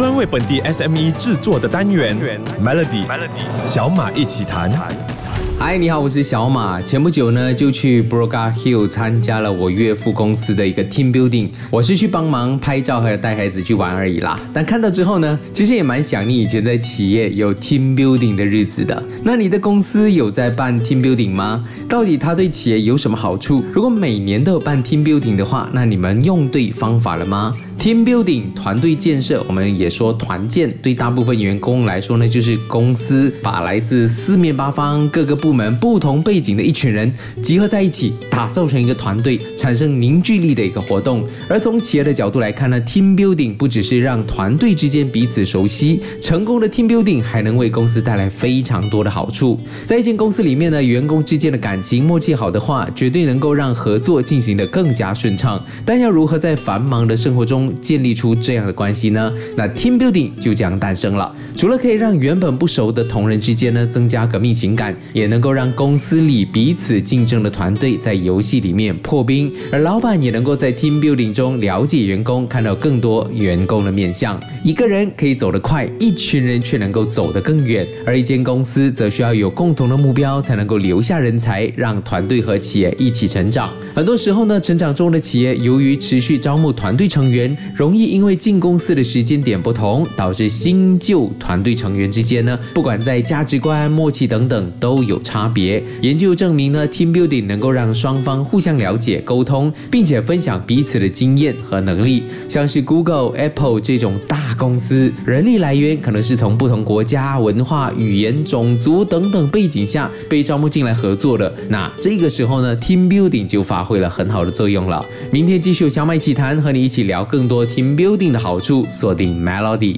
专为本地 SME 制作的单元 Melody Melody 小马一起谈。嗨，你好，我是小马。前不久呢，就去 Broga Hill 参加了我岳父公司的一个 team building。我是去帮忙拍照和带孩子去玩而已啦。但看到之后呢，其实也蛮想念以前在企业有 team building 的日子的。那你的公司有在办 team building 吗？到底它对企业有什么好处？如果每年都有办 team building 的话，那你们用对方法了吗？Team building 团队建设，我们也说团建，对大部分员工来说呢，就是公司把来自四面八方、各个部门、不同背景的一群人集合在一起，打造成一个团队，产生凝聚力的一个活动。而从企业的角度来看呢，Team building 不只是让团队之间彼此熟悉，成功的 Team building 还能为公司带来非常多的好处。在一间公司里面呢，员工之间的感情默契好的话，绝对能够让合作进行的更加顺畅。但要如何在繁忙的生活中，建立出这样的关系呢？那 team building 就这样诞生了。除了可以让原本不熟的同仁之间呢增加革命情感，也能够让公司里彼此竞争的团队在游戏里面破冰，而老板也能够在 team building 中了解员工，看到更多员工的面相。一个人可以走得快，一群人却能够走得更远。而一间公司则需要有共同的目标，才能够留下人才，让团队和企业一起成长。很多时候呢，成长中的企业由于持续招募团队成员。容易因为进公司的时间点不同，导致新旧团队成员之间呢，不管在价值观、默契等等都有差别。研究证明呢，team building 能够让双方互相了解、沟通，并且分享彼此的经验和能力。像是 Google、Apple 这种大公司，人力来源可能是从不同国家、文化、语言、种族等等背景下被招募进来合作的。那这个时候呢，team building 就发挥了很好的作用了。明天继续有小马一起谈，和你一起聊更更多。Team building 的好处，锁定 Melody。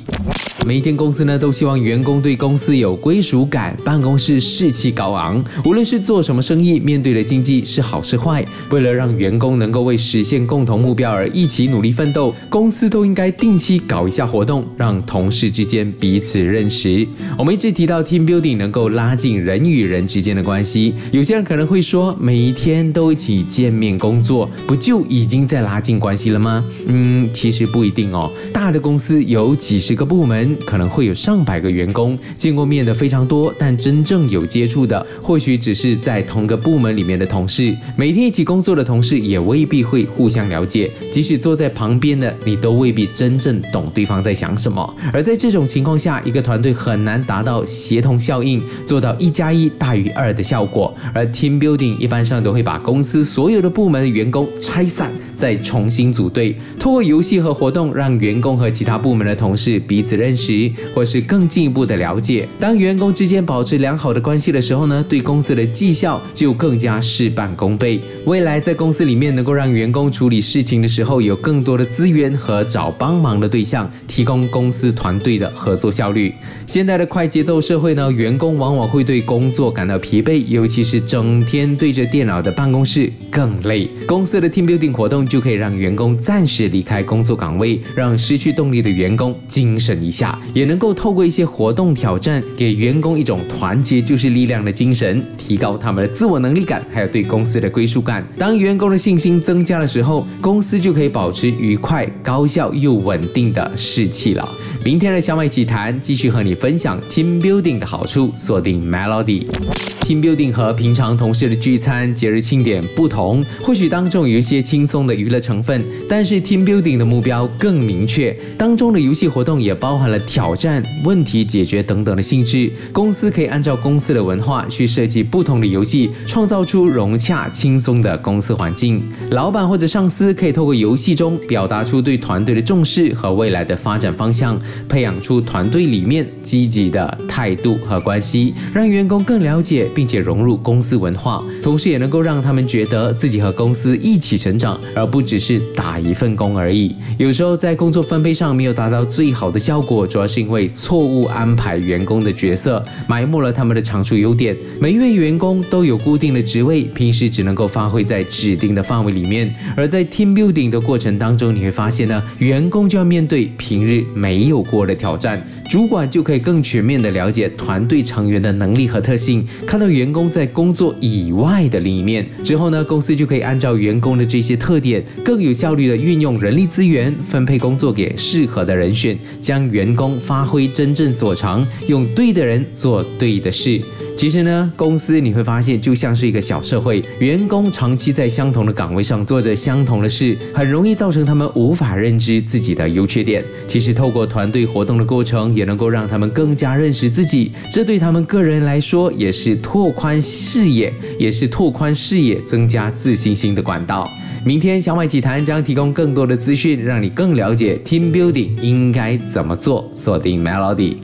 每一间公司呢，都希望员工对公司有归属感，办公室士气高昂。无论是做什么生意，面对的经济是好是坏，为了让员工能够为实现共同目标而一起努力奋斗，公司都应该定期搞一下活动，让同事之间彼此认识。我们一直提到 Team building 能够拉近人与人之间的关系。有些人可能会说，每一天都一起见面工作，不就已经在拉近关系了吗？嗯，其实不一定哦。大的公司有几十个部门。可能会有上百个员工见过面的非常多，但真正有接触的，或许只是在同个部门里面的同事。每天一起工作的同事也未必会互相了解，即使坐在旁边的你，都未必真正懂对方在想什么。而在这种情况下，一个团队很难达到协同效应，做到一加一大于二的效果。而 team building 一般上都会把公司所有的部门的员工拆散，再重新组队，通过游戏和活动，让员工和其他部门的同事彼此认识。或是更进一步的了解，当员工之间保持良好的关系的时候呢，对公司的绩效就更加事半功倍。未来在公司里面能够让员工处理事情的时候有更多的资源和找帮忙的对象，提供公司团队的合作效率。现在的快节奏社会呢，员工往往会对工作感到疲惫，尤其是整天对着电脑的办公室更累。公司的 team building 活动就可以让员工暂时离开工作岗位，让失去动力的员工精神一下。也能够透过一些活动挑战，给员工一种团结就是力量的精神，提高他们的自我能力感，还有对公司的归属感。当员工的信心增加的时候，公司就可以保持愉快、高效又稳定的士气了。明天的小麦奇谈继续和你分享 team building 的好处，锁定 Melody。Team building 和平常同事的聚餐、节日庆典不同，或许当中有一些轻松的娱乐成分，但是 Team building 的目标更明确，当中的游戏活动也包含了挑战、问题解决等等的性质。公司可以按照公司的文化去设计不同的游戏，创造出融洽、轻松的公司环境。老板或者上司可以透过游戏中表达出对团队的重视和未来的发展方向，培养出团队里面积极的态度和关系，让员工更了解。并且融入公司文化，同时也能够让他们觉得自己和公司一起成长，而不只是打一份工而已。有时候在工作分配上没有达到最好的效果，主要是因为错误安排员工的角色，埋没了他们的长处优点。每一位员工都有固定的职位，平时只能够发挥在指定的范围里面。而在 team building 的过程当中，你会发现呢，员工就要面对平日没有过的挑战。主管就可以更全面的了解团队成员的能力和特性，看到员工在工作以外的另一面。之后呢，公司就可以按照员工的这些特点，更有效率地运用人力资源，分配工作给适合的人选，将员工发挥真正所长，用对的人做对的事。其实呢，公司你会发现就像是一个小社会，员工长期在相同的岗位上做着相同的事，很容易造成他们无法认知自己的优缺点。其实透过团队活动的过程，也能够让他们更加认识自己，这对他们个人来说也是拓宽视野，也是拓宽视野、增加自信心的管道。明天小马奇谈将提供更多的资讯，让你更了解 team building 应该怎么做。锁定 Melody。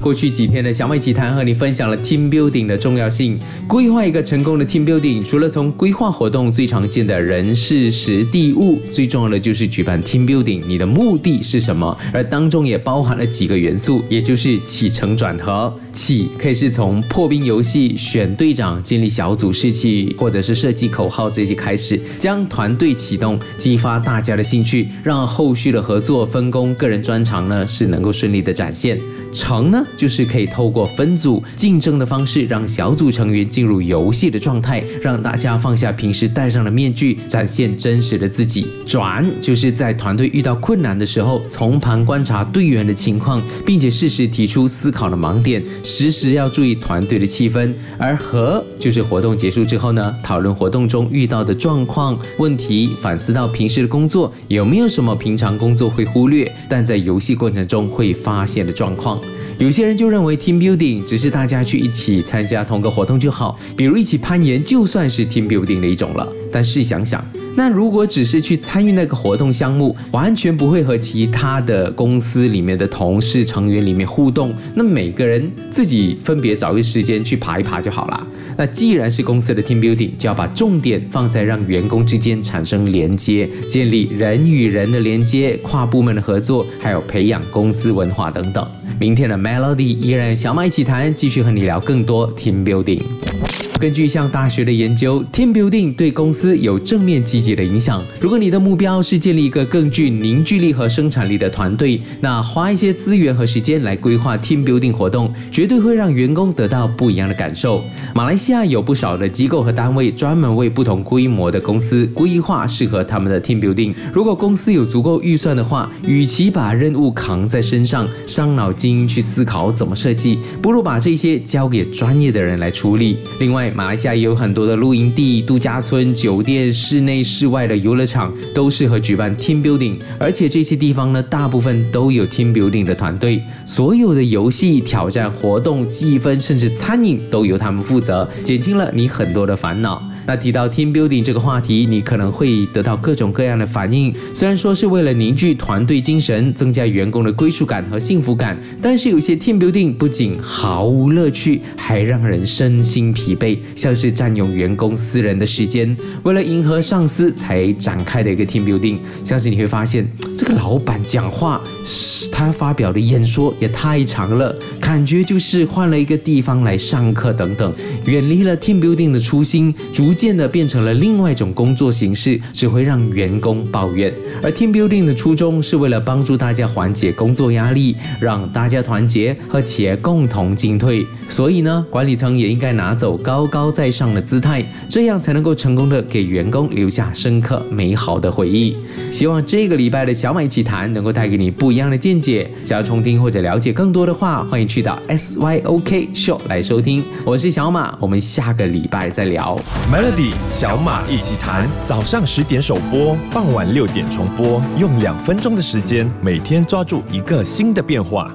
过去几天的小麦奇谈和你分享了 team building 的重要性。规划一个成功的 team building，除了从规划活动最常见的人事时地物，最重要的就是举办 team building，你的目的是什么？而当中也包含了几个元素，也就是起承转合。起可以是从破冰游戏、选队长、建立小组士气，或者是设计口号这些开始，将团队启动，激发大家的兴趣，让后续的合作分工、个人专长呢是能够顺利的展现。成呢，就是可以透过分组竞争的方式，让小组成员进入游戏的状态，让大家放下平时戴上的面具，展现真实的自己。转就是在团队遇到困难的时候，从旁观察队员的情况，并且适时提出思考的盲点，时时要注意团队的气氛。而和就是活动结束之后呢，讨论活动中遇到的状况、问题，题反思到平时的工作有没有什么平常工作会忽略，但在游戏过程中会发现的状况。有些人就认为 team building 只是大家去一起参加同个活动就好，比如一起攀岩就算是 team building 的一种了。但试想想，那如果只是去参与那个活动项目，完全不会和其他的公司里面的同事成员里面互动，那每个人自己分别找一时间去爬一爬就好了。那既然是公司的 team building，就要把重点放在让员工之间产生连接，建立人与人的连接，跨部门的合作，还有培养公司文化等等。明天的 Melody 依然小马一起谈，继续和你聊更多 team building。根据向大学的研究，team building 对公司有正面积极的影响。如果你的目标是建立一个更具凝聚力和生产力的团队，那花一些资源和时间来规划 team building 活动，绝对会让员工得到不一样的感受。马来西亚有不少的机构和单位专门为不同规模的公司规划适合他们的 team building。如果公司有足够预算的话，与其把任务扛在身上，伤脑筋去思考怎么设计，不如把这些交给专业的人来处理。另外马来西亚也有很多的露营地、度假村、酒店、室内、室外的游乐场，都适合举办 team building。而且这些地方呢，大部分都有 team building 的团队，所有的游戏、挑战、活动、积分，甚至餐饮都由他们负责，减轻了你很多的烦恼。那提到 team building 这个话题，你可能会得到各种各样的反应。虽然说是为了凝聚团队精神，增加员工的归属感和幸福感，但是有些 team building 不仅毫无乐趣，还让人身心疲惫，像是占用员工私人的时间，为了迎合上司才展开的一个 team building。像是你会发现，这个老板讲话，他发表的演说也太长了，感觉就是换了一个地方来上课等等，远离了 team building 的初心，逐。逐渐的变成了另外一种工作形式，只会让员工抱怨。而 team building 的初衷是为了帮助大家缓解工作压力，让大家团结和企业共同进退。所以呢，管理层也应该拿走高高在上的姿态，这样才能够成功的给员工留下深刻美好的回忆。希望这个礼拜的小马一起谈能够带给你不一样的见解。想要重听或者了解更多的话，欢迎去到 SYOK Show 来收听。我是小马，我们下个礼拜再聊。乐迪小马一起谈，早上十点首播，傍晚六点重播，用两分钟的时间，每天抓住一个新的变化。